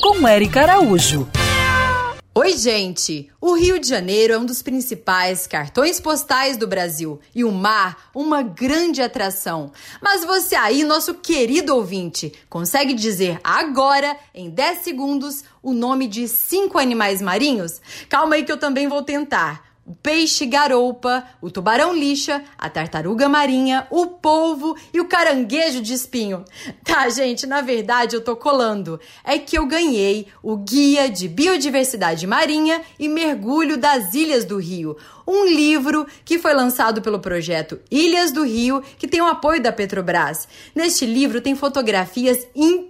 Com Eric Araújo. Oi, gente! O Rio de Janeiro é um dos principais cartões postais do Brasil e o mar, uma grande atração. Mas você aí, nosso querido ouvinte, consegue dizer agora, em 10 segundos, o nome de cinco animais marinhos? Calma aí que eu também vou tentar o peixe garoupa, o tubarão lixa, a tartaruga marinha, o polvo e o caranguejo de espinho. Tá, gente, na verdade eu tô colando. É que eu ganhei o Guia de Biodiversidade Marinha e Mergulho das Ilhas do Rio, um livro que foi lançado pelo projeto Ilhas do Rio, que tem o apoio da Petrobras. Neste livro tem fotografias incríveis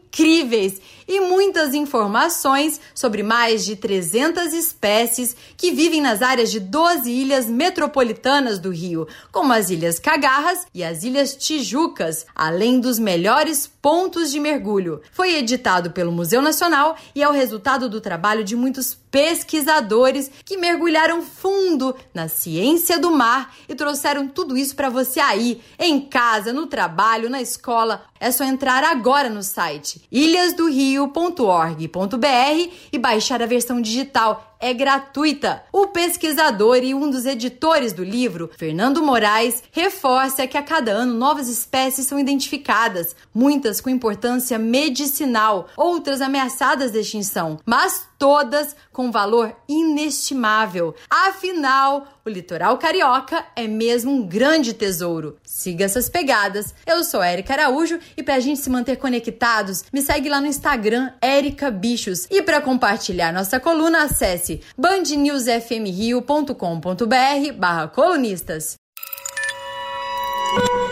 e muitas informações sobre mais de 300 espécies que vivem nas áreas de 12 ilhas metropolitanas do Rio, como as Ilhas Cagarras e as Ilhas Tijucas, além dos melhores pontos de mergulho. Foi editado pelo Museu Nacional e é o resultado do trabalho de muitos pesquisadores que mergulharam fundo na ciência do mar e trouxeram tudo isso para você aí, em casa, no trabalho, na escola. É só entrar agora no site ilhasdorio.org.br e baixar a versão digital é gratuita. O pesquisador e um dos editores do livro, Fernando Moraes, reforça que a cada ano novas espécies são identificadas, muitas com importância medicinal, outras ameaçadas de extinção, mas todas com valor inestimável. Afinal, o litoral carioca é mesmo um grande tesouro. Siga essas pegadas. Eu sou Érica Araújo e para a gente se manter conectados, me segue lá no Instagram, Érica Bichos. E para compartilhar nossa coluna, acesse bandnewsfmrio.com.br barra colunistas.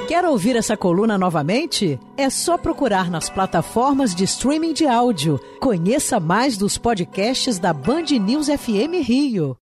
Quer ouvir essa coluna novamente? É só procurar nas plataformas de streaming de áudio. Conheça mais dos podcasts da Band News FM Rio.